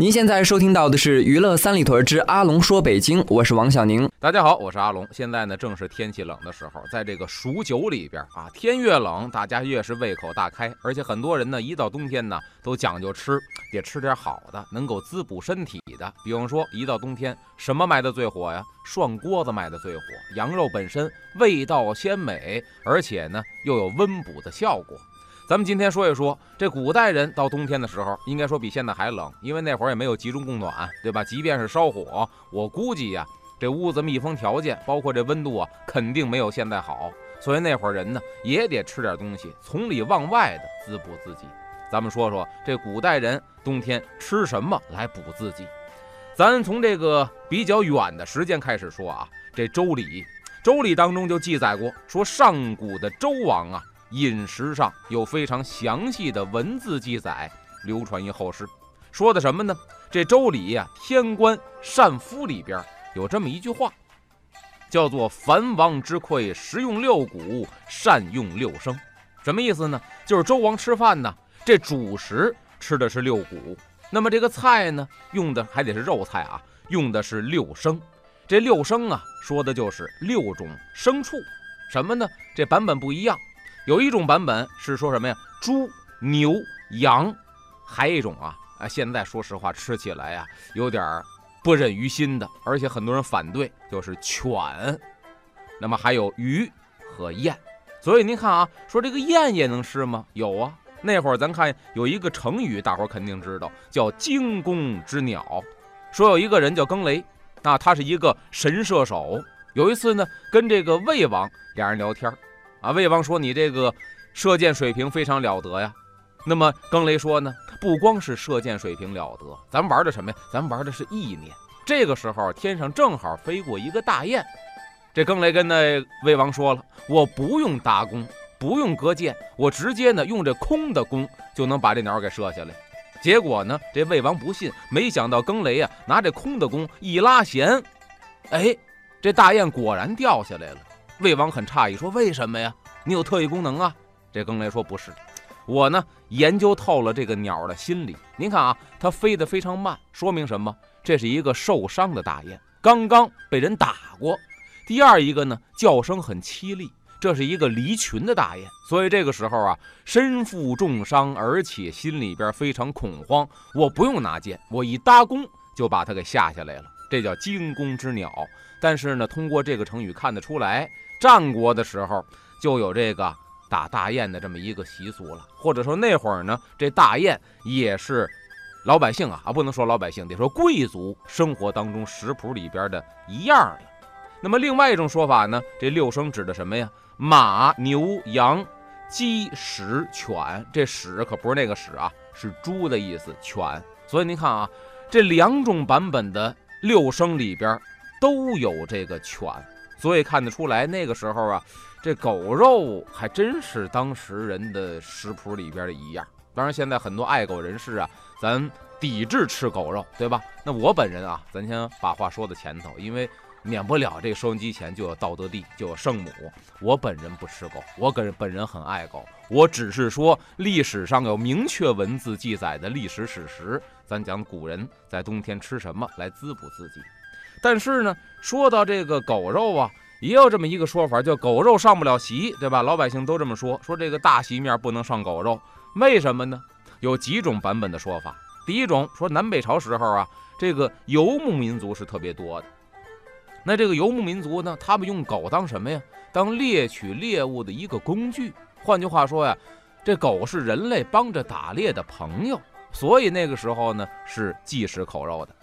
您现在收听到的是《娱乐三里屯之阿龙说北京》，我是王小宁。大家好，我是阿龙。现在呢，正是天气冷的时候，在这个数九里边啊，天越冷，大家越是胃口大开，而且很多人呢，一到冬天呢，都讲究吃，得吃点好的，能够滋补身体的。比方说，一到冬天，什么卖的最火呀？涮锅子卖的最火。羊肉本身味道鲜美，而且呢，又有温补的效果。咱们今天说一说，这古代人到冬天的时候，应该说比现在还冷，因为那会儿也没有集中供暖，对吧？即便是烧火，我估计呀，这屋子密封条件，包括这温度啊，肯定没有现在好。所以那会儿人呢，也得吃点东西，从里往外的滋补自己。咱们说说这古代人冬天吃什么来补自己？咱从这个比较远的时间开始说啊，这《周礼》，《周礼》当中就记载过，说上古的周王啊。饮食上有非常详细的文字记载，流传于后世。说的什么呢？这《周礼》呀，《天官善夫》里边有这么一句话，叫做“凡王之馈，食用六谷，善用六生”。什么意思呢？就是周王吃饭呢，这主食吃的是六谷，那么这个菜呢，用的还得是肉菜啊，用的是六升。这六升啊，说的就是六种牲畜。什么呢？这版本不一样。有一种版本是说什么呀？猪、牛、羊，还有一种啊啊！现在说实话，吃起来呀有点不忍于心的，而且很多人反对，就是犬。那么还有鱼和雁。所以您看啊，说这个雁也能吃吗？有啊。那会儿咱看有一个成语，大伙儿肯定知道，叫惊弓之鸟。说有一个人叫更雷，那他是一个神射手。有一次呢，跟这个魏王俩人聊天。啊，魏王说你这个射箭水平非常了得呀。那么更雷说呢，不光是射箭水平了得，咱玩的什么呀？咱玩的是意念。这个时候天上正好飞过一个大雁，这更雷跟那魏王说了，我不用搭弓，不用隔箭，我直接呢用这空的弓就能把这鸟给射下来。结果呢，这魏王不信，没想到更雷啊拿这空的弓一拉弦，哎，这大雁果然掉下来了。魏王很诧异，说：“为什么呀？你有特异功能啊？”这更雷说：“不是，我呢研究透了这个鸟的心理。您看啊，它飞得非常慢，说明什么？这是一个受伤的大雁，刚刚被人打过。第二一个呢，叫声很凄厉，这是一个离群的大雁，所以这个时候啊，身负重伤，而且心里边非常恐慌。我不用拿剑，我一搭弓就把它给下下来了，这叫惊弓之鸟。但是呢，通过这个成语看得出来。”战国的时候就有这个打大雁的这么一个习俗了，或者说那会儿呢，这大雁也是老百姓啊啊，不能说老百姓，得说贵族生活当中食谱里边的一样的。那么另外一种说法呢，这六生指的什么呀？马、牛、羊、鸡、豕、犬。这豕可不是那个豕啊，是猪的意思。犬。所以您看啊，这两种版本的六生里边都有这个犬。所以看得出来，那个时候啊，这狗肉还真是当时人的食谱里边的一样。当然，现在很多爱狗人士啊，咱抵制吃狗肉，对吧？那我本人啊，咱先把话说到前头，因为免不了这收音机前就有道德帝，就有圣母。我本人不吃狗，我本本人很爱狗。我只是说历史上有明确文字记载的历史史实，咱讲古人在冬天吃什么来滋补自己。但是呢，说到这个狗肉啊，也有这么一个说法，叫狗肉上不了席，对吧？老百姓都这么说，说这个大席面不能上狗肉，为什么呢？有几种版本的说法。第一种说，南北朝时候啊，这个游牧民族是特别多的。那这个游牧民族呢，他们用狗当什么呀？当猎取猎物的一个工具。换句话说呀，这狗是人类帮着打猎的朋友，所以那个时候呢是忌食口肉的。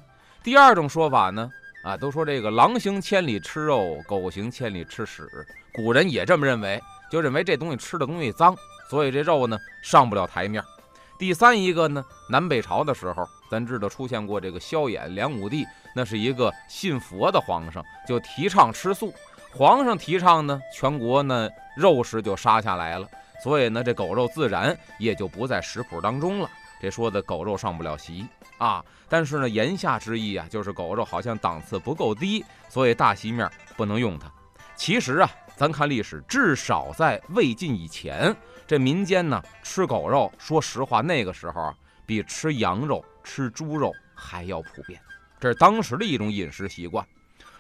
第二种说法呢？啊，都说这个狼行千里吃肉，狗行千里吃屎。古人也这么认为，就认为这东西吃的东西脏，所以这肉呢上不了台面。第三一个呢，南北朝的时候，咱知道出现过这个萧衍、梁武帝，那是一个信佛的皇上，就提倡吃素。皇上提倡呢，全国呢肉食就杀下来了，所以呢这狗肉自然也就不在食谱当中了。这说的狗肉上不了席啊。但是呢言下之意啊，就是狗肉好像档次不够低，所以大席面不能用它。其实啊，咱看历史，至少在魏晋以前，这民间呢吃狗肉，说实话那个时候啊，比吃羊肉、吃猪肉还要普遍，这是当时的一种饮食习惯。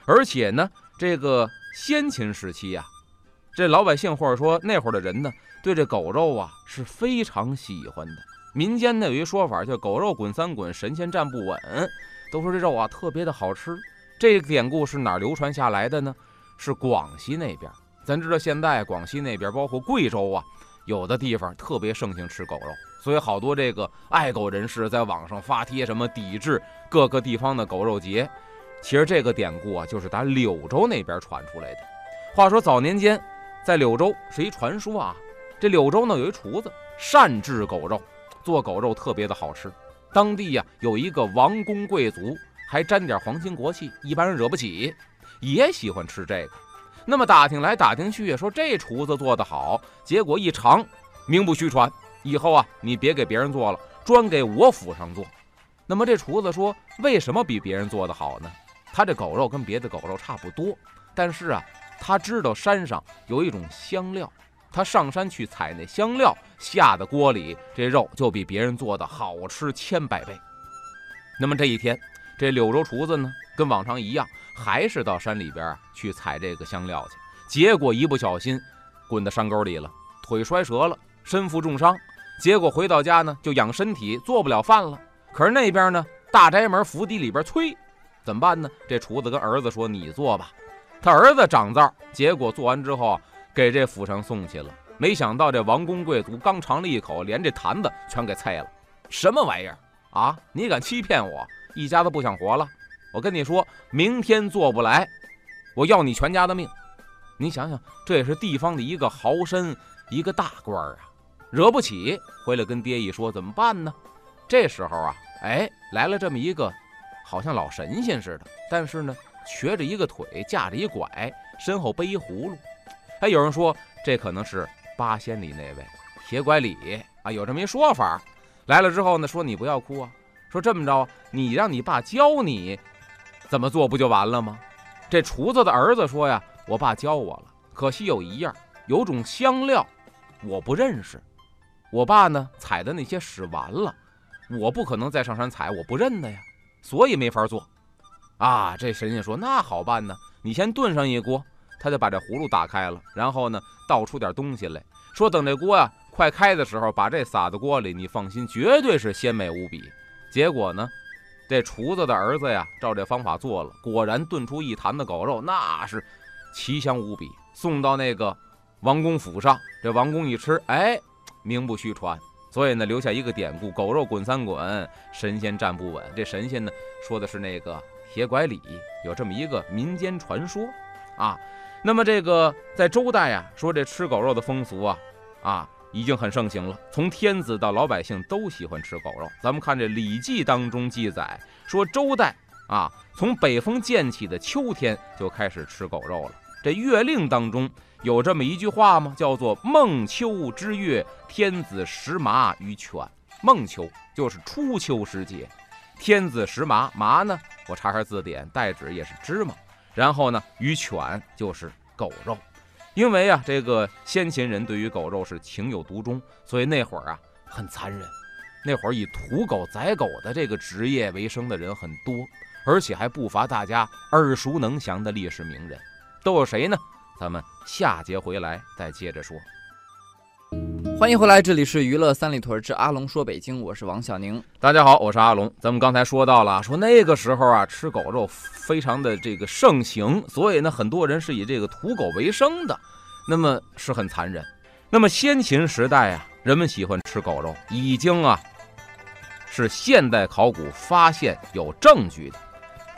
而且呢，这个先秦时期呀，这老百姓或者说那会儿的人呢，对这狗肉啊是非常喜欢的。民间呢有一说法叫“狗肉滚三滚，神仙站不稳”，都说这肉啊特别的好吃。这个典故是哪流传下来的呢？是广西那边。咱知道现在广西那边，包括贵州啊，有的地方特别盛行吃狗肉，所以好多这个爱狗人士在网上发帖什么抵制各个地方的狗肉节。其实这个典故啊，就是打柳州那边传出来的。话说早年间，在柳州是一传说啊，这柳州呢有一厨子善制狗肉，做狗肉特别的好吃。当地呀有一个王公贵族，还沾点皇亲国戚，一般人惹不起，也喜欢吃这个。那么打听来打听去，说这厨子做得好，结果一尝，名不虚传。以后啊，你别给别人做了，专给我府上做。那么这厨子说，为什么比别人做的好呢？他这狗肉跟别的狗肉差不多，但是啊，他知道山上有一种香料，他上山去采那香料，下的锅里这肉就比别人做的好吃千百倍。那么这一天，这柳州厨子呢，跟往常一样，还是到山里边去采这个香料去，结果一不小心滚到山沟里了，腿摔折了，身负重伤，结果回到家呢就养身体，做不了饭了。可是那边呢，大宅门府邸里边催。怎么办呢？这厨子跟儿子说：“你做吧。”他儿子长灶，结果做完之后给这府上送去了。没想到这王公贵族刚尝了一口，连这坛子全给菜了。什么玩意儿啊！你敢欺骗我？一家子不想活了！我跟你说，明天做不来，我要你全家的命！你想想，这也是地方的一个豪绅，一个大官啊，惹不起。回来跟爹一说，怎么办呢？这时候啊，哎，来了这么一个。好像老神仙似的，但是呢，瘸着一个腿，架着一拐，身后背一葫芦。哎，有人说这可能是八仙里那位铁拐李啊，有这么一说法。来了之后呢，说你不要哭啊，说这么着，你让你爸教你怎么做不就完了吗？这厨子的儿子说呀，我爸教我了，可惜有一样，有种香料我不认识。我爸呢采的那些使完了，我不可能再上山采，我不认得呀。所以没法做，啊！这神仙说那好办呢，你先炖上一锅，他就把这葫芦打开了，然后呢倒出点东西来，说等这锅呀快开的时候，把这撒到锅里，你放心，绝对是鲜美无比。结果呢，这厨子的儿子呀，照这方法做了，果然炖出一坛子狗肉，那是奇香无比。送到那个王公府上，这王公一吃，哎，名不虚传。所以呢，留下一个典故：狗肉滚三滚，神仙站不稳。这神仙呢，说的是那个铁拐李，有这么一个民间传说啊。那么这个在周代啊，说这吃狗肉的风俗啊，啊，已经很盛行了。从天子到老百姓都喜欢吃狗肉。咱们看这《礼记》当中记载说，周代啊，从北风渐起的秋天就开始吃狗肉了。这《月令》当中。有这么一句话吗？叫做“孟秋之月，天子食麻于犬”。孟秋就是初秋时节，天子食麻麻呢？我查查字典，代指也是芝麻。然后呢，于犬就是狗肉。因为啊，这个先秦人对于狗肉是情有独钟，所以那会儿啊很残忍。那会儿以屠狗宰狗的这个职业为生的人很多，而且还不乏大家耳熟能详的历史名人，都有谁呢？咱们下节回来再接着说。欢迎回来，这里是娱乐三里屯之阿龙说北京，我是王小宁。大家好，我是阿龙。咱们刚才说到了，说那个时候啊，吃狗肉非常的这个盛行，所以呢，很多人是以这个屠狗为生的，那么是很残忍。那么先秦时代啊，人们喜欢吃狗肉，已经啊是现代考古发现有证据的。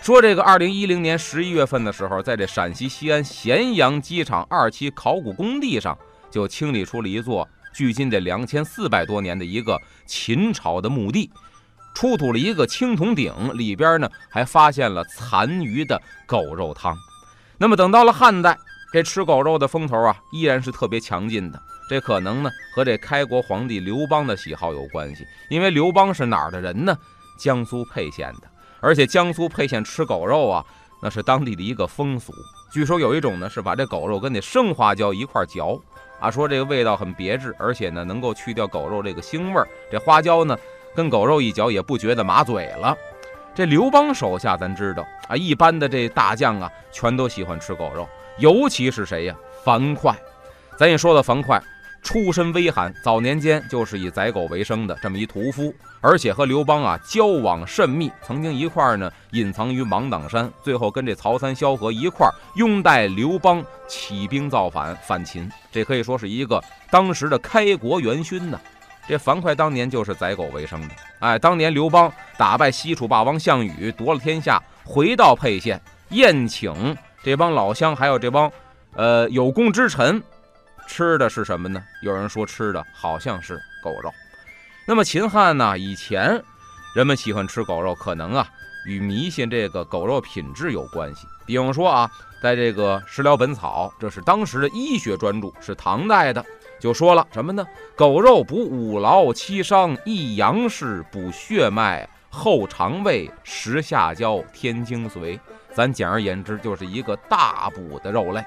说这个二零一零年十一月份的时候，在这陕西西安咸阳机场二期考古工地上，就清理出了一座距今得两千四百多年的一个秦朝的墓地。出土了一个青铜鼎，里边呢还发现了残余的狗肉汤。那么等到了汉代，这吃狗肉的风头啊依然是特别强劲的。这可能呢和这开国皇帝刘邦的喜好有关系，因为刘邦是哪儿的人呢？江苏沛县的，而且江苏沛县吃狗肉啊，那是当地的一个风俗。据说有一种呢是把这狗肉跟那生花椒一块嚼，啊，说这个味道很别致，而且呢能够去掉狗肉这个腥味儿。这花椒呢跟狗肉一嚼也不觉得麻嘴了。这刘邦手下咱知道啊，一般的这大将啊全都喜欢吃狗肉，尤其是谁呀？樊哙。咱也说到樊哙。出身微寒，早年间就是以宰狗为生的这么一屠夫，而且和刘邦啊交往甚密，曾经一块儿呢隐藏于芒砀山，最后跟这曹参、萧何一块儿拥戴刘邦起兵造反反秦，这可以说是一个当时的开国元勋呢。这樊哙当年就是宰狗为生的，哎，当年刘邦打败西楚霸王项羽，夺了天下，回到沛县宴请这帮老乡，还有这帮呃有功之臣。吃的是什么呢？有人说吃的好像是狗肉。那么秦汉呢？以前人们喜欢吃狗肉，可能啊与迷信这个狗肉品质有关系。比方说啊，在这个《食疗本草》，这是当时的医学专著，是唐代的，就说了什么呢？狗肉补五劳七伤，益阳事，补血脉，厚肠胃，食下焦，添精髓。咱简而言之，就是一个大补的肉类。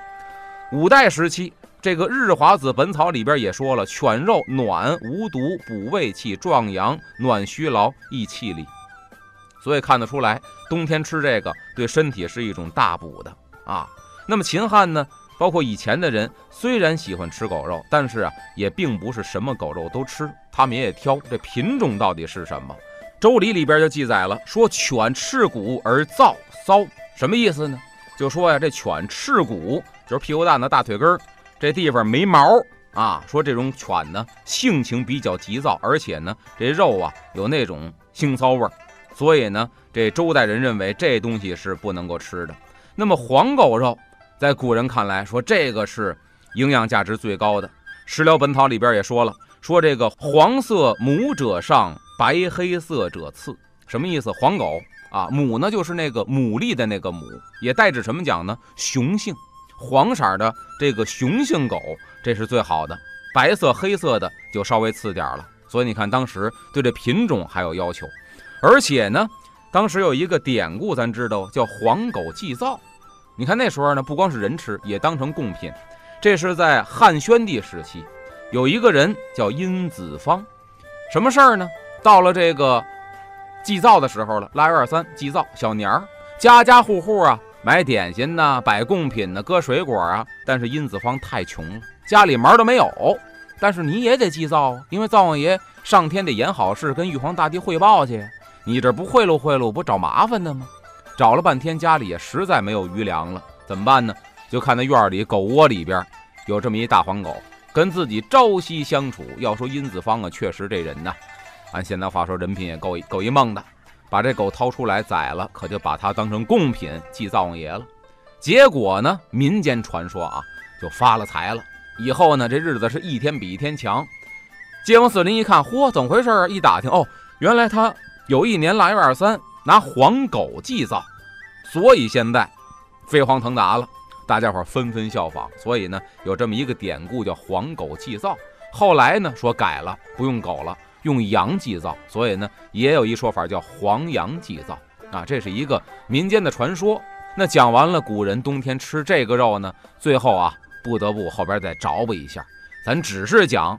五代时期。这个《日华子本草》里边也说了，犬肉暖无毒，补胃气，壮阳，暖虚劳，益气力。所以看得出来，冬天吃这个对身体是一种大补的啊。那么秦汉呢，包括以前的人，虽然喜欢吃狗肉，但是啊，也并不是什么狗肉都吃，他们也挑这品种到底是什么。《周礼》里边就记载了，说犬赤骨而燥骚，什么意思呢？就说呀，这犬赤骨就是屁股蛋子、大腿根儿。这地方没毛啊，说这种犬呢性情比较急躁，而且呢这肉啊有那种腥臊味儿，所以呢这周代人认为这东西是不能够吃的。那么黄狗肉在古人看来说这个是营养价值最高的，《食疗本草》里边也说了，说这个黄色母者上，白黑色者次，什么意思？黄狗啊，母呢就是那个牡蛎的那个母，也代指什么讲呢？雄性。黄色的这个雄性狗，这是最好的；白色、黑色的就稍微次点了。所以你看，当时对这品种还有要求。而且呢，当时有一个典故，咱知道叫黄狗祭灶。你看那时候呢，不光是人吃，也当成贡品。这是在汉宣帝时期，有一个人叫殷子方，什么事儿呢？到了这个祭灶的时候了，腊月二三祭灶，小年儿，家家户户啊。买点心呐，摆贡品呢，搁水果啊。但是殷子方太穷了，家里门都没有。但是你也得祭灶啊，因为灶王爷上天得演好事，跟玉皇大帝汇报去。你这不贿赂贿赂，不找麻烦的吗？找了半天，家里也实在没有余粮了，怎么办呢？就看那院里狗窝里边有这么一大黄狗，跟自己朝夕相处。要说殷子方啊，确实这人呐，按现在话说，人品也够够一梦的。把这狗掏出来宰了，可就把它当成贡品祭灶王爷了。结果呢，民间传说啊，就发了财了。以后呢，这日子是一天比一天强。街坊四邻一看，嚯，怎么回事啊？一打听，哦，原来他有一年腊月二十三拿黄狗祭灶，所以现在飞黄腾达了，大家伙纷纷效仿。所以呢，有这么一个典故叫黄狗祭灶。后来呢，说改了，不用狗了。用羊祭灶，所以呢，也有一说法叫黄羊祭灶啊，这是一个民间的传说。那讲完了古人冬天吃这个肉呢，最后啊，不得不后边再找补一下。咱只是讲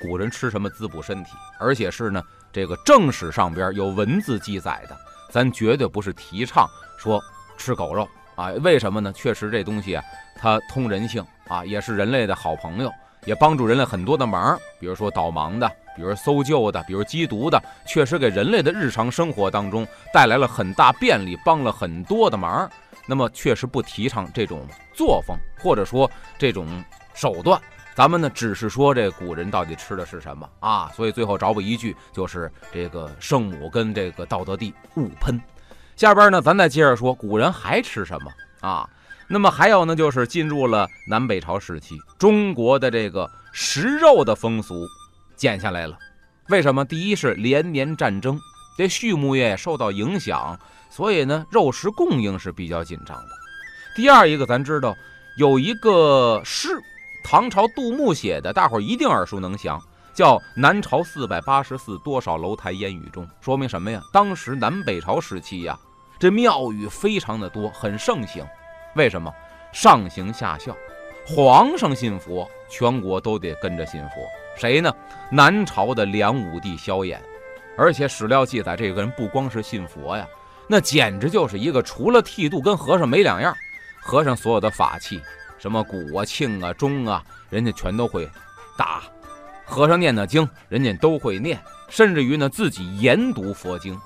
古人吃什么滋补身体，而且是呢这个正史上边有文字记载的，咱绝对不是提倡说吃狗肉啊。为什么呢？确实这东西啊，它通人性啊，也是人类的好朋友，也帮助人类很多的忙，比如说导盲的。比如搜救的，比如缉毒的，确实给人类的日常生活当中带来了很大便利，帮了很多的忙。那么，确实不提倡这种作风，或者说这种手段。咱们呢，只是说这古人到底吃的是什么啊？所以最后找补一句，就是这个圣母跟这个道德帝勿喷。下边呢，咱再接着说古人还吃什么啊？那么还有呢，就是进入了南北朝时期，中国的这个食肉的风俗。减下来了，为什么？第一是连年战争，这畜牧业受到影响，所以呢，肉食供应是比较紧张的。第二一个，咱知道有一个诗，唐朝杜牧写的，大伙儿一定耳熟能详，叫“南朝四百八十寺，多少楼台烟雨中”，说明什么呀？当时南北朝时期呀，这庙宇非常的多，很盛行。为什么？上行下效，皇上信佛，全国都得跟着信佛。谁呢？南朝的梁武帝萧衍。而且史料记载，这个人不光是信佛呀，那简直就是一个除了剃度跟和尚没两样。和尚所有的法器，什么鼓啊、磬啊、钟啊，人家全都会打。和尚念的经，人家都会念，甚至于呢自己研读佛经，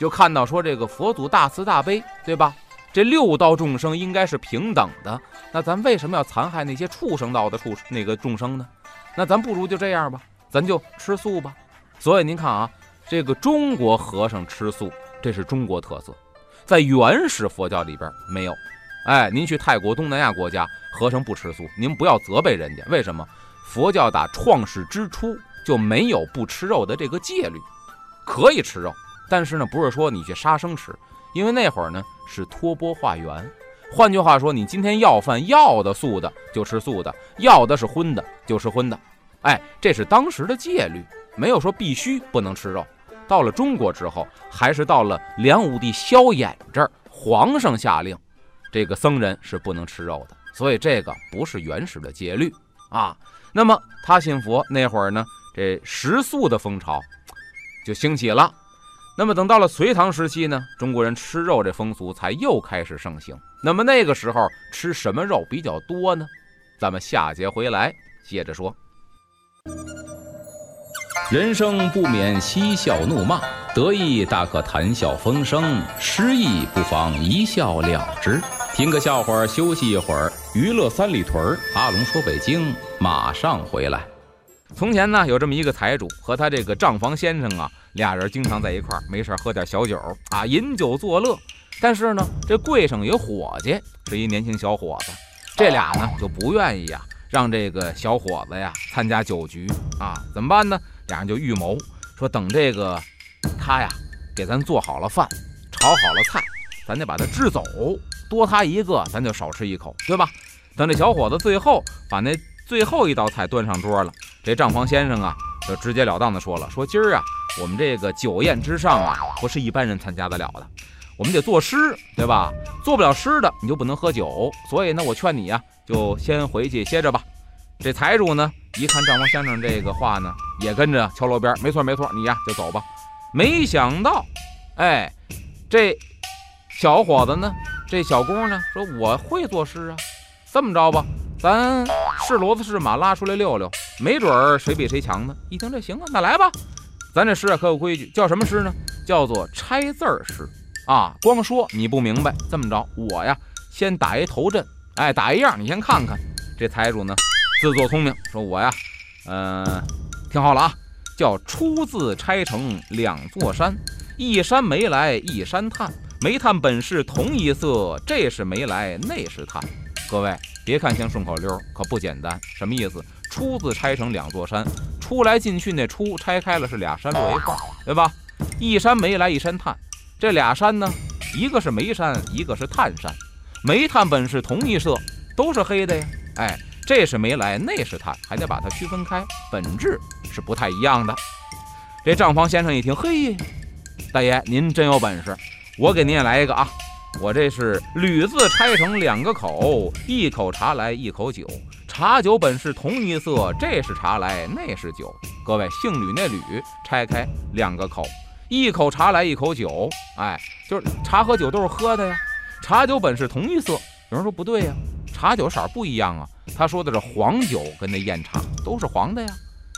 就看到说这个佛祖大慈大悲，对吧？这六道众生应该是平等的，那咱为什么要残害那些畜生道的畜那个众生呢？那咱不如就这样吧，咱就吃素吧。所以您看啊。这个中国和尚吃素，这是中国特色，在原始佛教里边没有。哎，您去泰国、东南亚国家，和尚不吃素，您不要责备人家。为什么？佛教打创世之初就没有不吃肉的这个戒律，可以吃肉，但是呢，不是说你去杀生吃，因为那会儿呢是托钵化缘。换句话说，你今天要饭要的素的就吃素的，要的是荤的就吃荤的。哎，这是当时的戒律。没有说必须不能吃肉，到了中国之后，还是到了梁武帝萧衍这儿，皇上下令，这个僧人是不能吃肉的，所以这个不是原始的戒律啊。那么他信佛那会儿呢，这食素的风潮就兴起了。那么等到了隋唐时期呢，中国人吃肉这风俗才又开始盛行。那么那个时候吃什么肉比较多呢？咱们下节回来接着说。人生不免嬉笑怒骂，得意大可谈笑风生，失意不妨一笑了之。听个笑话，休息一会儿。娱乐三里屯儿，阿龙说北京，马上回来。从前呢，有这么一个财主和他这个账房先生啊，俩人经常在一块儿，没事喝点小酒啊，饮酒作乐。但是呢，这柜上有伙计，是一年轻小伙子，这俩呢就不愿意呀，让这个小伙子呀参加酒局啊，怎么办呢？俩人就预谋说，等这个他呀给咱做好了饭，炒好了菜，咱得把他支走，多他一个，咱就少吃一口，对吧？等这小伙子最后把那最后一道菜端上桌了，这账房先生啊就直截了当的说了：说今儿啊我们这个酒宴之上啊，不是一般人参加得了的，我们得作诗，对吧？做不了诗的你就不能喝酒，所以呢，我劝你呀，就先回去歇着吧。这财主呢？一看账房先生这个话呢，也跟着敲锣边。没错没错，你呀就走吧。没想到，哎，这小伙子呢，这小工呢，说我会作诗啊。这么着吧，咱是骡子是马拉出来溜溜，没准儿谁比谁强呢。一听这行啊，那来吧。咱这诗啊可有规矩，叫什么诗呢？叫做拆字儿诗啊。光说你不明白，这么着，我呀先打一头阵，哎，打一样，你先看看。这财主呢？自作聪明，说我呀，嗯，听好了啊，叫出自拆成两座山，一山煤来一山炭，煤炭本是同一色，这是煤来那是炭。各位别看像顺口溜，可不简单。什么意思？出自拆成两座山，出来进去那出拆开了是俩山摞一块，对吧？一山煤来一山炭，这俩山呢，一个是煤山，一个是炭山，煤炭本是同一色，都是黑的呀，哎。这是煤来，那是炭，还得把它区分开，本质是不太一样的。这账房先生一听，嘿，大爷您真有本事，我给您也来一个啊！我这是铝字拆成两个口，一口茶来一口酒，茶酒本是同一色，这是茶来那是酒。各位姓吕那吕拆开两个口，一口茶来一口酒，哎，就是茶和酒都是喝的呀。茶酒本是同一色，有人说不对呀。茶酒色不一样啊，他说的是黄酒跟那艳茶都是黄的呀，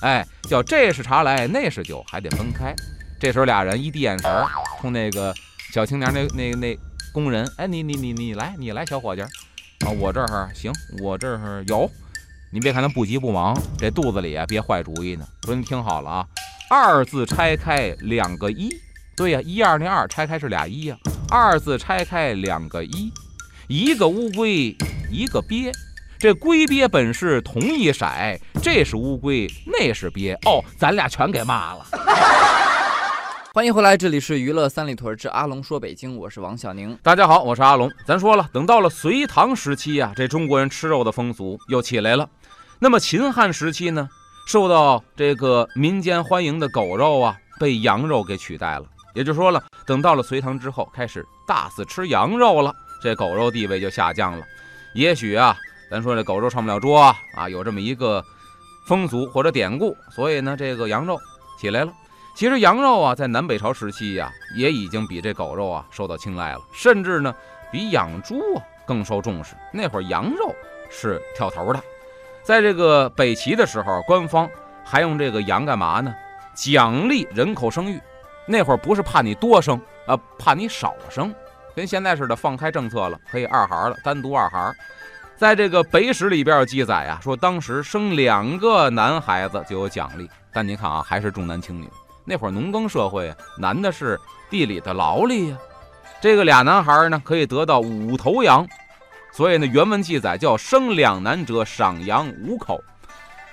哎，叫这是茶来那是酒，还得分开。这时候俩人一递眼神，冲那个小青年那那那工人，哎，你你你你来你来，小伙计啊，我这儿行，我这儿有。你别看他不急不忙，这肚子里啊别坏主意呢。说你听好了啊，二字拆开两个一，对呀，一二那二拆开是俩一呀，二字拆开两个一，一个乌龟。一个鳖，这龟鳖本是同一色，这是乌龟，那是鳖，哦，咱俩全给骂了。欢迎回来，这里是娱乐三里屯之阿龙说北京，我是王小宁。大家好，我是阿龙。咱说了，等到了隋唐时期啊，这中国人吃肉的风俗又起来了。那么秦汉时期呢，受到这个民间欢迎的狗肉啊，被羊肉给取代了。也就说了，等到了隋唐之后，开始大肆吃羊肉了，这狗肉地位就下降了。也许啊，咱说这狗肉上不了桌啊，有这么一个风俗或者典故，所以呢，这个羊肉起来了。其实羊肉啊，在南北朝时期呀，也已经比这狗肉啊受到青睐了，甚至呢，比养猪啊更受重视。那会儿羊肉是挑头的，在这个北齐的时候，官方还用这个羊干嘛呢？奖励人口生育。那会儿不是怕你多生啊，怕你少生，跟现在似的放开政策了，可以二孩了，单独二孩。在这个北史里边有记载啊，说当时生两个男孩子就有奖励，但您看啊，还是重男轻女。那会儿农耕社会啊，男的是地里的劳力呀。这个俩男孩呢，可以得到五头羊，所以呢，原文记载叫生两男者赏羊五口。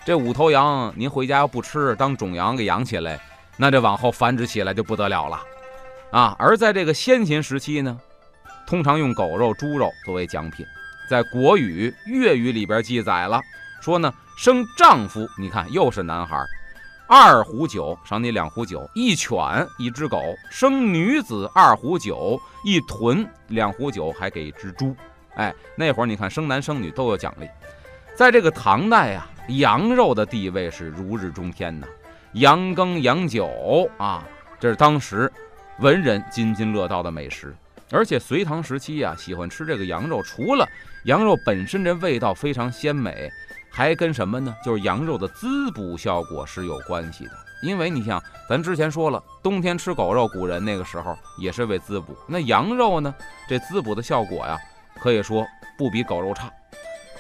这五头羊，您回家要不吃，当种羊给养起来，那这往后繁殖起来就不得了了啊。而在这个先秦时期呢，通常用狗肉、猪肉作为奖品。在国语、粤语里边记载了，说呢，生丈夫，你看又是男孩。二壶酒赏你两壶酒，一犬一只狗生女子二壶酒，一豚两壶酒还给一只猪。哎，那会儿你看生男生女都有奖励。在这个唐代啊，羊肉的地位是如日中天呐，羊羹羊酒啊，这是当时文人津津乐道的美食。而且隋唐时期啊，喜欢吃这个羊肉，除了羊肉本身这味道非常鲜美。还跟什么呢？就是羊肉的滋补效果是有关系的。因为你像咱之前说了，冬天吃狗肉，古人那个时候也是为滋补。那羊肉呢，这滋补的效果呀，可以说不比狗肉差。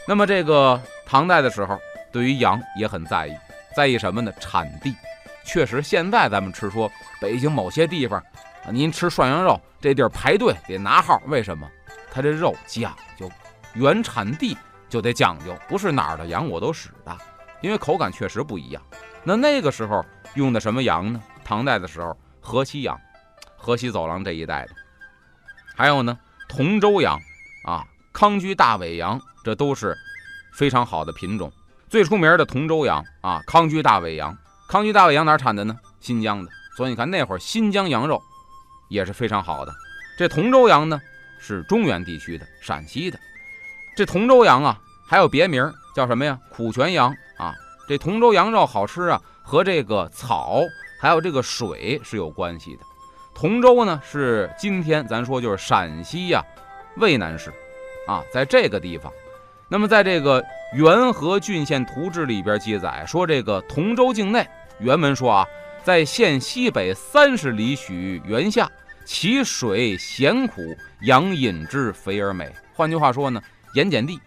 那么这个唐代的时候，对于羊也很在意，在意什么呢？产地。确实，现在咱们吃说北京某些地方，您吃涮羊肉，这地儿排队得拿号，为什么？它这肉讲究原产地。就得讲究，不是哪儿的羊我都使的，因为口感确实不一样。那那个时候用的什么羊呢？唐代的时候，河西羊，河西走廊这一带的，还有呢，同州羊啊，康居大尾羊，这都是非常好的品种。最出名的同州羊啊，康居大尾羊，康居大尾羊哪产的呢？新疆的。所以你看那会儿新疆羊肉也是非常好的。这同州羊呢，是中原地区的，陕西的。这同州羊啊，还有别名叫什么呀？苦泉羊啊！这同州羊肉好吃啊，和这个草还有这个水是有关系的。同州呢，是今天咱说就是陕西呀渭南市啊，在这个地方。那么在这个《元和郡县图志》里边记载说，这个同州境内，原文说啊，在县西北三十里许原下，其水咸苦，羊饮之肥而美。换句话说呢？盐碱地，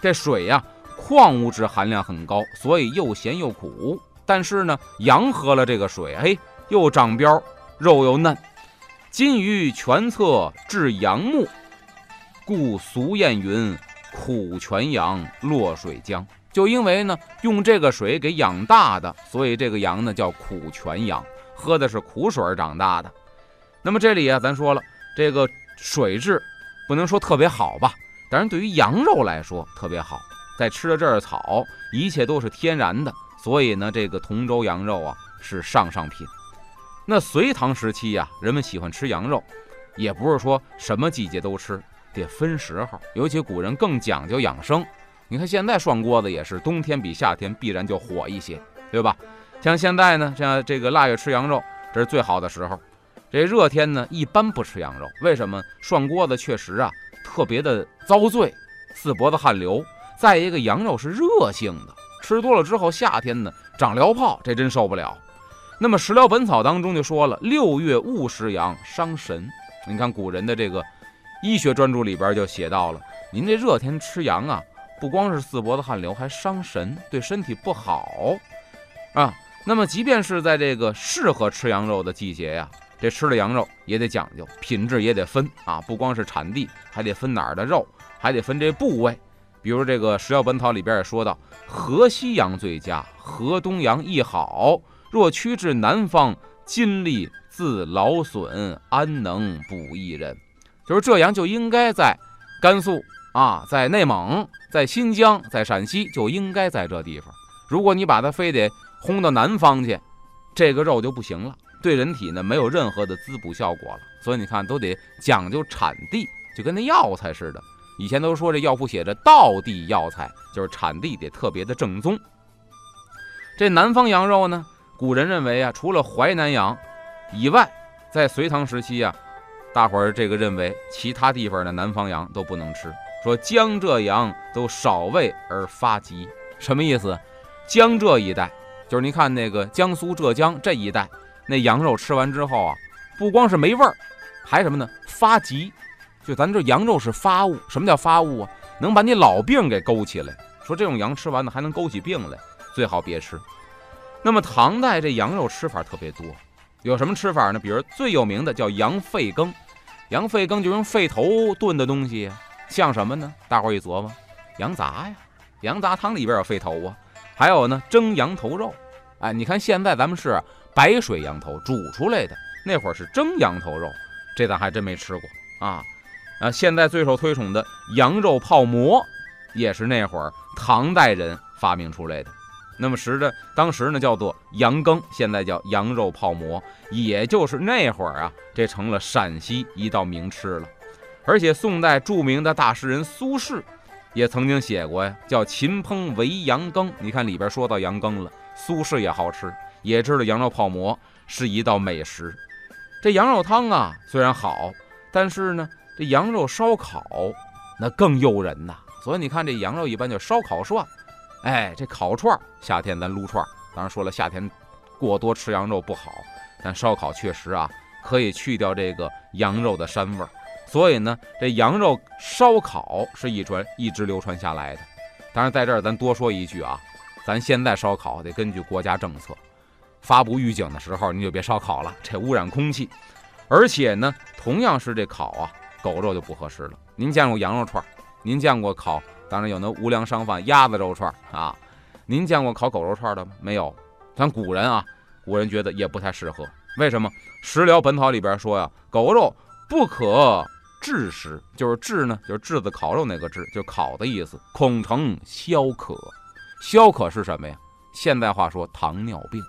这水呀，矿物质含量很高，所以又咸又苦。但是呢，羊喝了这个水，嘿，又长膘，肉又嫩。金鱼全侧至阳目，故俗谚云：“苦泉羊落水江。”就因为呢，用这个水给养大的，所以这个羊呢叫苦泉羊，喝的是苦水长大的。那么这里啊，咱说了，这个水质不能说特别好吧。但是对于羊肉来说特别好，在吃了这儿草，一切都是天然的，所以呢，这个同州羊肉啊是上上品。那隋唐时期呀，人们喜欢吃羊肉，也不是说什么季节都吃，得分时候。尤其古人更讲究养生。你看现在涮锅子也是，冬天比夏天必然就火一些，对吧？像现在呢，像这个腊月吃羊肉，这是最好的时候。这热天呢，一般不吃羊肉，为什么？涮锅子确实啊。特别的遭罪，四脖子汗流。再一个，羊肉是热性的，吃多了之后，夏天呢长燎泡，这真受不了。那么《食疗本草》当中就说了，六月勿食羊，伤神。你看古人的这个医学专著里边就写到了，您这热天吃羊啊，不光是四脖子汗流，还伤神，对身体不好啊。那么即便是在这个适合吃羊肉的季节呀。这吃的羊肉也得讲究，品质也得分啊，不光是产地，还得分哪儿的肉，还得分这部位。比如这个《食药本草》里边也说到，河西羊最佳，河东羊亦好。若驱至南方，筋力自劳损，安能补一人？就是这样，就应该在甘肃啊，在内蒙，在新疆，在陕西，就应该在这地方。如果你把它非得轰到南方去，这个肉就不行了，对人体呢没有任何的滋补效果了。所以你看，都得讲究产地，就跟那药材似的。以前都说这药铺写着道地药材，就是产地得特别的正宗。这南方羊肉呢，古人认为啊，除了淮南羊以外，在隋唐时期啊，大伙儿这个认为其他地方的南方羊都不能吃，说江浙羊都少味而发急，什么意思？江浙一带，就是你看那个江苏、浙江这一带，那羊肉吃完之后啊，不光是没味儿，还什么呢？发急。就咱这羊肉是发物，什么叫发物啊？能把你老病给勾起来。说这种羊吃完呢，还能勾起病来，最好别吃。那么唐代这羊肉吃法特别多，有什么吃法呢？比如最有名的叫羊肺羹，羊肺羹就用肺头炖的东西，像什么呢？大伙儿一琢磨，羊杂呀，羊杂汤里边有肺头啊。还有呢，蒸羊头肉。哎，你看现在咱们是白水羊头煮出来的，那会儿是蒸羊头肉，这咱还真没吃过啊。啊，现在最受推崇的羊肉泡馍，也是那会儿唐代人发明出来的。那么时的当时呢，叫做羊羹，现在叫羊肉泡馍，也就是那会儿啊，这成了陕西一道名吃了。而且宋代著名的大诗人苏轼也曾经写过呀，叫秦烹为羊羹。你看里边说到羊羹了，苏轼也好吃，也知道羊肉泡馍是一道美食。这羊肉汤啊，虽然好，但是呢。这羊肉烧烤那更诱人呐，所以你看这羊肉一般叫烧烤涮，哎，这烤串儿夏天咱撸串儿，当然说了夏天过多吃羊肉不好，但烧烤确实啊可以去掉这个羊肉的膻味儿，所以呢这羊肉烧烤是一传一直流传下来的。当然在这儿咱多说一句啊，咱现在烧烤得根据国家政策，发布预警的时候你就别烧烤了，这污染空气，而且呢同样是这烤啊。狗肉就不合适了。您见过羊肉串儿？您见过烤？当然有那无良商贩鸭子肉串啊。您见过烤狗肉串的吗？没有。咱古人啊，古人觉得也不太适合。为什么？《食疗本草》里边说呀，狗肉不可炙食，就是炙呢，就是炙子烤肉那个炙，就烤的意思，恐成消渴。消渴是什么呀？现代话说糖尿病，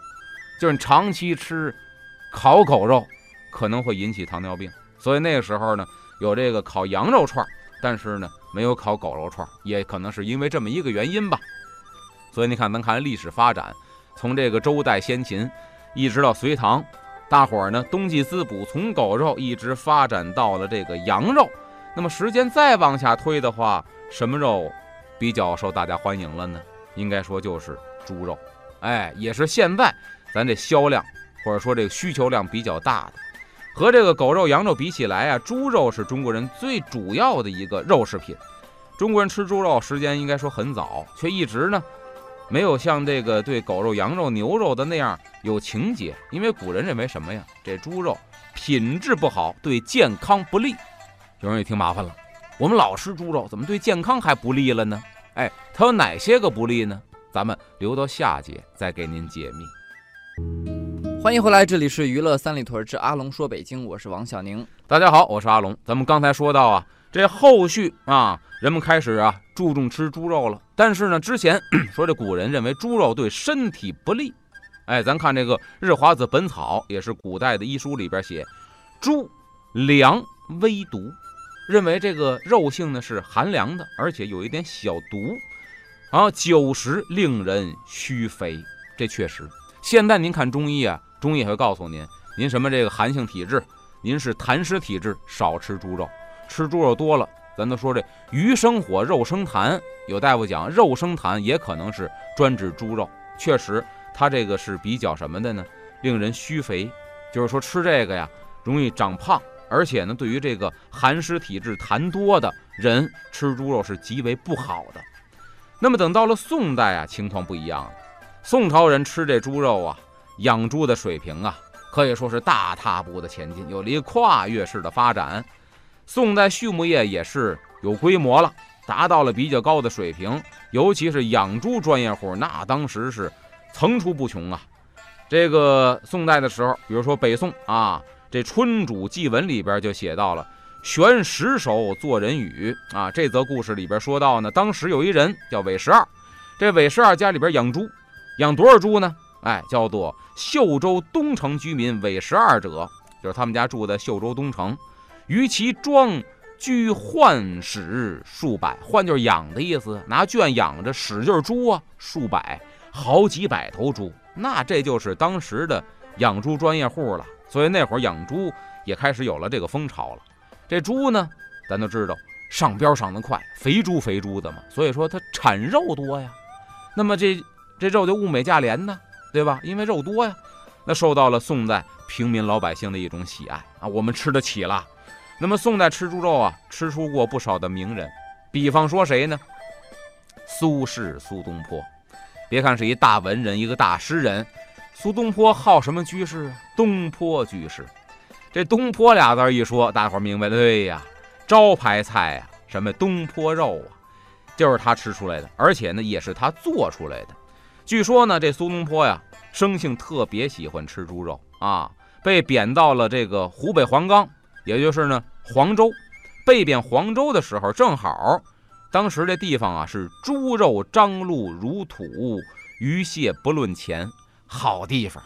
就是你长期吃烤狗肉，可能会引起糖尿病。所以那个时候呢。有这个烤羊肉串，但是呢，没有烤狗肉串，也可能是因为这么一个原因吧。所以你看，咱看历史发展，从这个周代先秦，一直到隋唐，大伙儿呢冬季滋补，从狗肉一直发展到了这个羊肉。那么时间再往下推的话，什么肉比较受大家欢迎了呢？应该说就是猪肉，哎，也是现在咱这销量或者说这个需求量比较大的。和这个狗肉、羊肉比起来啊，猪肉是中国人最主要的一个肉食品。中国人吃猪肉时间应该说很早，却一直呢没有像这个对狗肉、羊肉、牛肉的那样有情节。因为古人认为什么呀？这猪肉品质不好，对健康不利。有人也挺麻烦了，我们老吃猪肉，怎么对健康还不利了呢？哎，它有哪些个不利呢？咱们留到下节再给您解密。欢迎回来，这里是娱乐三里屯之阿龙说北京，我是王小宁。大家好，我是阿龙。咱们刚才说到啊，这后续啊，人们开始啊注重吃猪肉了。但是呢，之前 说这古人认为猪肉对身体不利。哎，咱看这个《日华子本草》，也是古代的医书里边写，猪凉微毒，认为这个肉性呢是寒凉的，而且有一点小毒，啊，久食令人虚肥。这确实，现在您看中医啊。中医也会告诉您，您什么这个寒性体质，您是痰湿体质，少吃猪肉。吃猪肉多了，咱都说这鱼生火，肉生痰。有大夫讲，肉生痰也可能是专指猪肉。确实，它这个是比较什么的呢？令人虚肥，就是说吃这个呀，容易长胖。而且呢，对于这个寒湿体质、痰多的人，吃猪肉是极为不好的。那么等到了宋代啊，情况不一样了。宋朝人吃这猪肉啊。养猪的水平啊，可以说是大踏步的前进，有了一个跨越式的发展。宋代畜牧业也是有规模了，达到了比较高的水平，尤其是养猪专业户，那当时是层出不穷啊。这个宋代的时候，比如说北宋啊，这《春主祭文》里边就写到了“悬石首做人语”啊。这则故事里边说到呢，当时有一人叫韦十二，这韦十二家里边养猪，养多少猪呢？哎，叫做秀州东城居民韦十二者，就是他们家住在秀州东城，于其庄。居换使数百，换就是养的意思，拿圈养着，使就是猪啊，数百，好几百头猪，那这就是当时的养猪专业户了。所以那会儿养猪也开始有了这个风潮了。这猪呢，咱都知道上膘上得快，肥猪肥猪的嘛，所以说它产肉多呀。那么这这肉就物美价廉呢，对吧？因为肉多呀，那受到了宋代平民老百姓的一种喜爱啊，我们吃得起了。那么宋代吃猪肉啊，吃出过不少的名人，比方说谁呢？苏轼、苏东坡。别看是一大文人，一个大诗人，苏东坡好什么居士？东坡居士。这东坡俩字一说，大伙儿明白了，对呀，招牌菜啊，什么东坡肉啊，就是他吃出来的，而且呢，也是他做出来的。据说呢，这苏东坡呀，生性特别喜欢吃猪肉啊，被贬到了这个湖北黄冈。也就是呢，黄州被贬黄州的时候，正好当时这地方啊是猪肉张鹿如土，鱼蟹不论钱，好地方。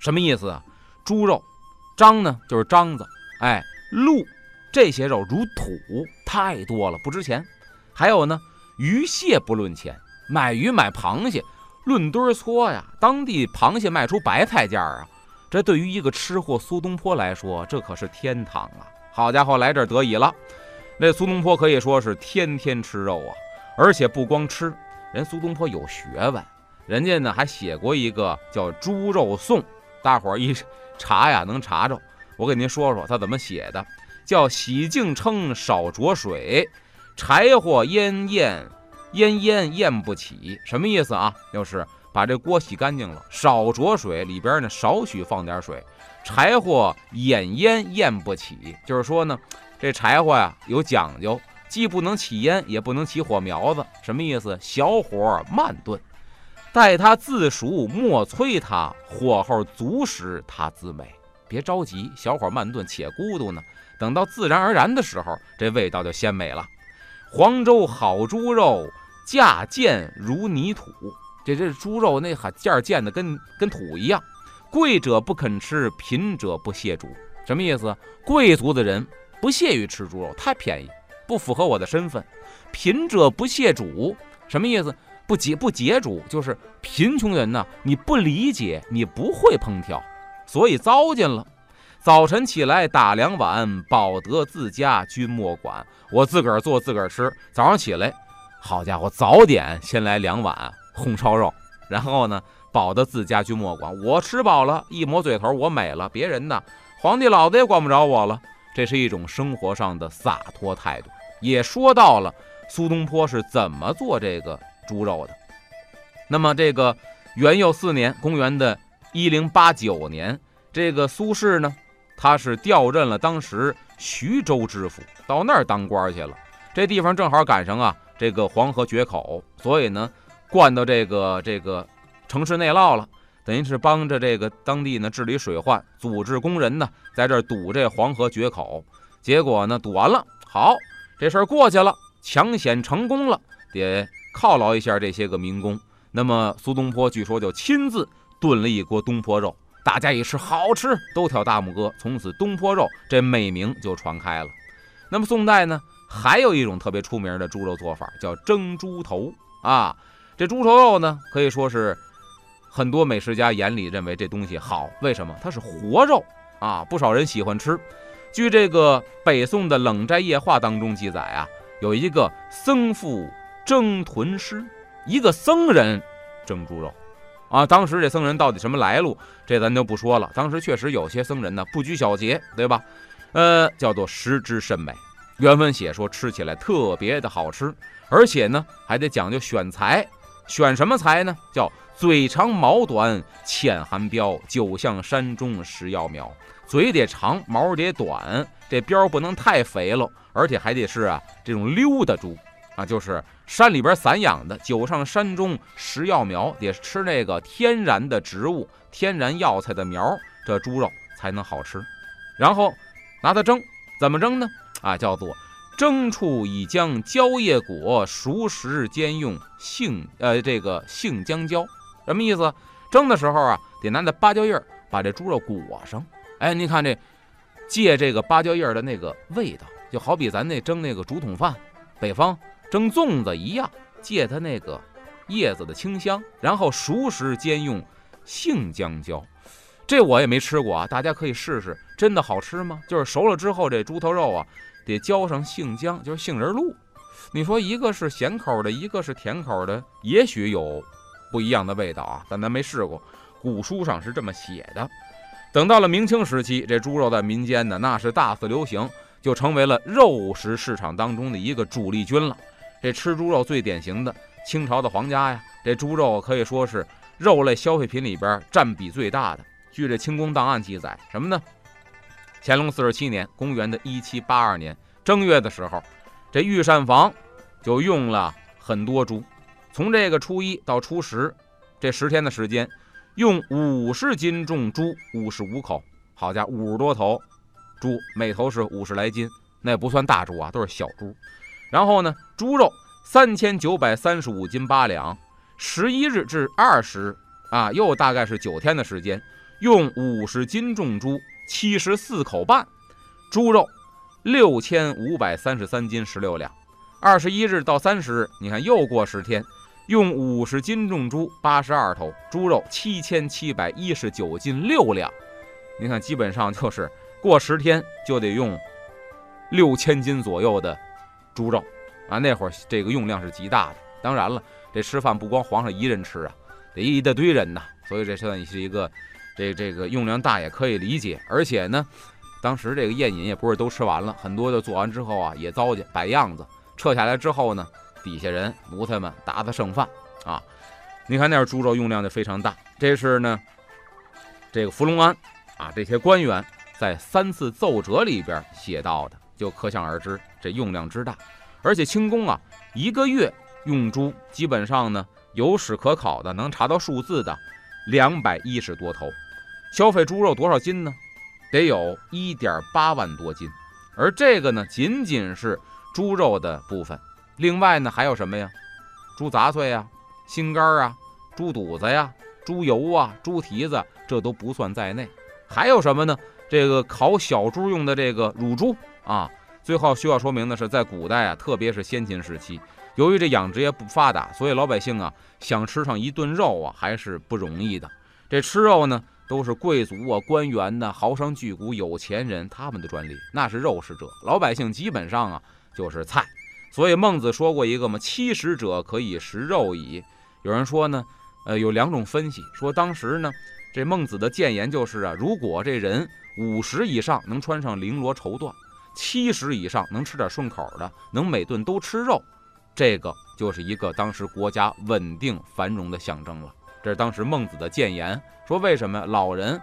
什么意思啊？猪肉张呢就是张子，哎，鹿这些肉如土，太多了不值钱。还有呢，鱼蟹不论钱，买鱼买螃蟹论吨搓呀，当地螃蟹卖出白菜价啊。这对于一个吃货苏东坡来说，这可是天堂啊！好家伙，来这儿得意了。那苏东坡可以说是天天吃肉啊，而且不光吃，人苏东坡有学问，人家呢还写过一个叫《猪肉颂》，大伙儿一查呀能查着。我给您说说他怎么写的，叫“洗净称少着水，柴火烟焰烟烟焰不起”，什么意思啊？就是。把这锅洗干净了，少着水，里边呢少许放点水。柴火掩烟焰不起，就是说呢，这柴火呀有讲究，既不能起烟，也不能起火苗子。什么意思？小火慢炖，待它自熟，莫催它，火候足时它自美。别着急，小火慢炖，且咕嘟呢。等到自然而然的时候，这味道就鲜美了。黄州好猪肉，价贱如泥土。这这猪肉那哈价贱的跟跟土一样，贵者不肯吃，贫者不屑煮。什么意思？贵族的人不屑于吃猪肉，太便宜，不符合我的身份。贫者不屑煮，什么意思？不解不解煮，就是贫穷人呢，你不理解，你不会烹调，所以糟践了。早晨起来打两碗，保得自家君莫管。我自个儿做自个儿吃。早上起来，好家伙，早点先来两碗。红烧肉，然后呢，饱得自家君莫管。我吃饱了，一抹嘴头，我美了。别人呢，皇帝老子也管不着我了。这是一种生活上的洒脱态度。也说到了苏东坡是怎么做这个猪肉的。那么这个元佑四年，公元的一零八九年，这个苏轼呢，他是调任了当时徐州知府，到那儿当官去了。这地方正好赶上啊，这个黄河决口，所以呢。灌到这个这个城市内涝了，等于是帮着这个当地呢治理水患，组织工人呢在这堵这黄河决口。结果呢堵完了，好，这事儿过去了，抢险成功了，得犒劳一下这些个民工。那么苏东坡据说就亲自炖了一锅东坡肉，大家一吃好吃，都跳大拇哥。从此东坡肉这美名就传开了。那么宋代呢还有一种特别出名的猪肉做法，叫蒸猪头啊。这猪头肉呢，可以说是很多美食家眼里认为这东西好。为什么？它是活肉啊，不少人喜欢吃。据这个北宋的《冷斋夜话》当中记载啊，有一个僧妇蒸豚尸，一个僧人蒸猪肉啊。当时这僧人到底什么来路，这咱就不说了。当时确实有些僧人呢不拘小节，对吧？呃，叫做食之甚美。原文写说吃起来特别的好吃，而且呢还得讲究选材。选什么材呢？叫嘴长毛短，浅含膘，就像山中食药苗。嘴得长，毛得短，这膘不能太肥了，而且还得是啊这种溜达猪。啊，就是山里边散养的，九上山中食药苗，得吃那个天然的植物、天然药材的苗，这猪肉才能好吃。然后拿它蒸，怎么蒸呢？啊，叫做蒸处以将蕉叶果熟食兼用杏，呃，这个杏姜椒，什么意思？蒸的时候啊，得拿那芭蕉叶把这猪肉裹上。哎，你看这借这个芭蕉叶的那个味道，就好比咱那蒸那个竹筒饭，北方蒸粽子一样，借它那个叶子的清香，然后熟食兼用杏姜椒。这我也没吃过啊，大家可以试试，真的好吃吗？就是熟了之后，这猪头肉啊，得浇上杏姜，就是杏仁露。你说一个是咸口的，一个是甜口的，也许有不一样的味道啊，但咱没试过。古书上是这么写的。等到了明清时期，这猪肉在民间呢，那是大肆流行，就成为了肉食市场当中的一个主力军了。这吃猪肉最典型的清朝的皇家呀，这猪肉可以说是肉类消费品里边占比最大的。据这清宫档案记载，什么呢？乾隆四十七年，公元的一七八二年正月的时候，这御膳房就用了很多猪。从这个初一到初十，这十天的时间，用五十斤重猪五十五口。好家伙，五十多头猪，每头是五十来斤，那不算大猪啊，都是小猪。然后呢，猪肉三千九百三十五斤八两。十一日至二十啊，又大概是九天的时间。用五十斤重猪七十四口半，猪肉六千五百三十三斤十六两。二十一日到三十日，你看又过十天，用五十斤重猪八十二头，猪肉七千七百一十九斤六两。你看，基本上就是过十天就得用六千斤左右的猪肉啊。那会儿这个用量是极大的。当然了，这吃饭不光皇上一人吃啊，得一大堆人呐，所以这算是一个。这这个用量大也可以理解，而且呢，当时这个宴饮也不是都吃完了，很多的做完之后啊也糟践摆样子，撤下来之后呢，底下人奴才们打打剩饭啊。你看那儿猪肉用量就非常大，这是呢这个福隆安啊这些官员在三次奏折里边写到的，就可想而知这用量之大。而且清宫啊一个月用猪基本上呢有史可考的能查到数字的两百一十多头。消费猪肉多少斤呢？得有一点八万多斤，而这个呢，仅仅是猪肉的部分。另外呢，还有什么呀？猪杂碎呀、心肝啊、猪肚子呀、猪油啊、猪蹄子，这都不算在内。还有什么呢？这个烤小猪用的这个乳猪啊。最后需要说明的是，在古代啊，特别是先秦时期，由于这养殖业不发达，所以老百姓啊，想吃上一顿肉啊，还是不容易的。这吃肉呢？都是贵族啊、官员呐、豪商巨贾、有钱人他们的专利，那是肉食者。老百姓基本上啊就是菜。所以孟子说过一个嘛：“七十者可以食肉矣。”有人说呢，呃，有两种分析，说当时呢，这孟子的谏言就是啊，如果这人五十以上能穿上绫罗绸缎，七十以上能吃点顺口的，能每顿都吃肉，这个就是一个当时国家稳定繁荣的象征了。这是当时孟子的谏言，说为什么老人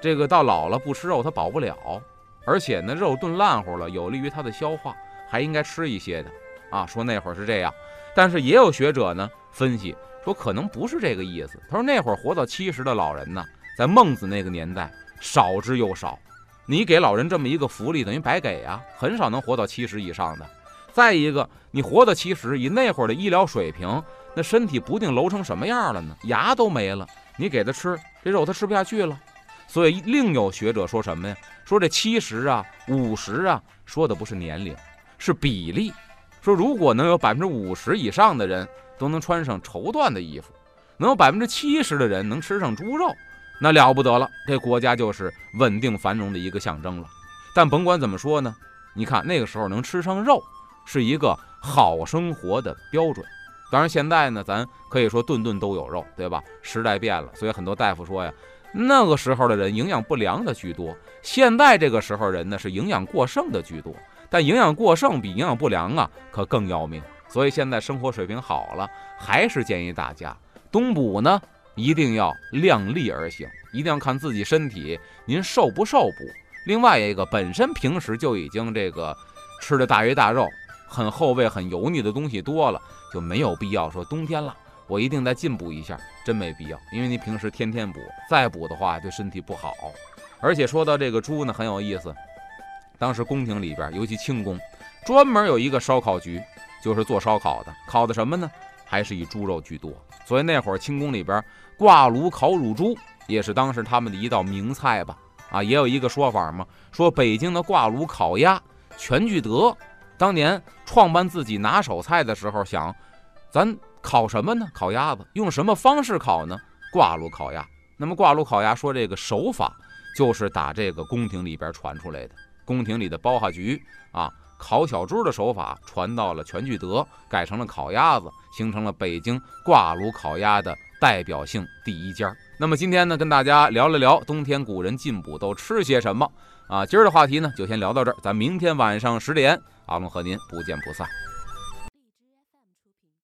这个到老了不吃肉他饱不了，而且呢肉炖烂乎了有利于他的消化，还应该吃一些的啊。说那会儿是这样，但是也有学者呢分析说可能不是这个意思。他说那会儿活到七十的老人呢，在孟子那个年代少之又少，你给老人这么一个福利等于白给啊，很少能活到七十以上的。再一个，你活到七十，以那会儿的医疗水平。那身体不定楼成什么样了呢？牙都没了，你给他吃这肉，他吃不下去了。所以另有学者说什么呀？说这七十啊、五十啊，说的不是年龄，是比例。说如果能有百分之五十以上的人都能穿上绸缎的衣服，能有百分之七十的人能吃上猪肉，那了不得了，这国家就是稳定繁荣的一个象征了。但甭管怎么说呢，你看那个时候能吃上肉，是一个好生活的标准。当然，现在呢，咱可以说顿顿都有肉，对吧？时代变了，所以很多大夫说呀，那个时候的人营养不良的居多，现在这个时候人呢是营养过剩的居多。但营养过剩比营养不良啊，可更要命。所以现在生活水平好了，还是建议大家冬补呢，一定要量力而行，一定要看自己身体您受不受补。另外一个，本身平时就已经这个吃的大鱼大肉。很厚味、很油腻的东西多了，就没有必要说冬天了，我一定再进补一下，真没必要。因为你平时天天补，再补的话对身体不好。而且说到这个猪呢，很有意思。当时宫廷里边，尤其清宫，专门有一个烧烤局，就是做烧烤的，烤的什么呢？还是以猪肉居多。所以那会儿清宫里边挂炉烤乳猪，也是当时他们的一道名菜吧。啊，也有一个说法嘛，说北京的挂炉烤鸭，全聚德当年创办自己拿手菜的时候，想，咱烤什么呢？烤鸭子，用什么方式烤呢？挂炉烤鸭。那么挂炉烤鸭说这个手法，就是打这个宫廷里边传出来的。宫廷里的包哈局啊，烤小猪的手法传到了全聚德，改成了烤鸭子，形成了北京挂炉烤鸭的代表性第一家。那么今天呢，跟大家聊了聊冬天古人进补都吃些什么啊？今儿的话题呢，就先聊到这儿，咱明天晚上十点，阿龙和您不见不散。